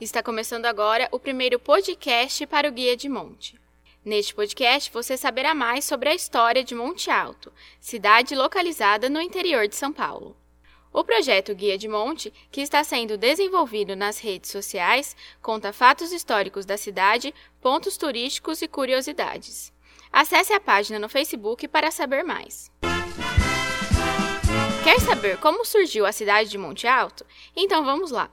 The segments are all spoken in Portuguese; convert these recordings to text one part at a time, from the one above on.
Está começando agora o primeiro podcast para o Guia de Monte. Neste podcast você saberá mais sobre a história de Monte Alto, cidade localizada no interior de São Paulo. O projeto Guia de Monte, que está sendo desenvolvido nas redes sociais, conta fatos históricos da cidade, pontos turísticos e curiosidades. Acesse a página no Facebook para saber mais. Quer saber como surgiu a cidade de Monte Alto? Então vamos lá.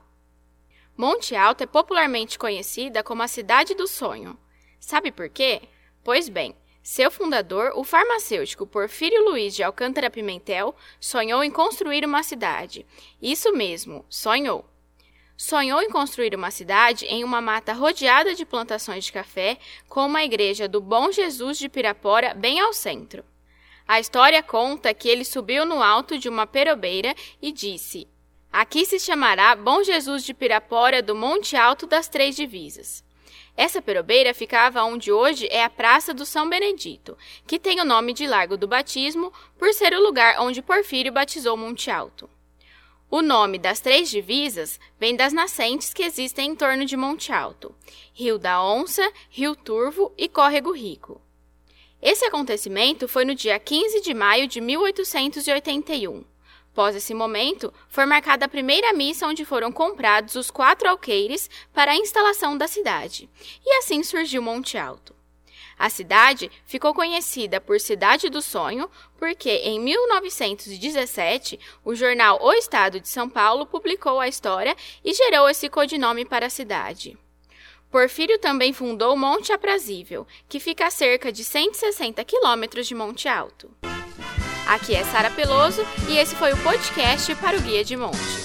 Monte Alto é popularmente conhecida como a Cidade do Sonho. Sabe por quê? Pois bem, seu fundador, o farmacêutico Porfírio Luiz de Alcântara Pimentel, sonhou em construir uma cidade. Isso mesmo, sonhou. Sonhou em construir uma cidade em uma mata rodeada de plantações de café, com uma igreja do Bom Jesus de Pirapora bem ao centro. A história conta que ele subiu no alto de uma perobeira e disse: Aqui se chamará Bom Jesus de Pirapora do Monte Alto das Três Divisas. Essa perobeira ficava onde hoje é a Praça do São Benedito, que tem o nome de Largo do Batismo por ser o lugar onde Porfírio batizou Monte Alto. O nome das três divisas vem das nascentes que existem em torno de Monte Alto: Rio da Onça, Rio Turvo e Córrego Rico. Esse acontecimento foi no dia 15 de maio de 1881. Após esse momento, foi marcada a primeira missa onde foram comprados os quatro alqueires para a instalação da cidade, e assim surgiu Monte Alto. A cidade ficou conhecida por Cidade do Sonho porque, em 1917, o jornal O Estado de São Paulo publicou a história e gerou esse codinome para a cidade. Porfírio também fundou Monte Aprazível, que fica a cerca de 160 quilômetros de Monte Alto. Aqui é Sara Peloso e esse foi o podcast para o Guia de Monte.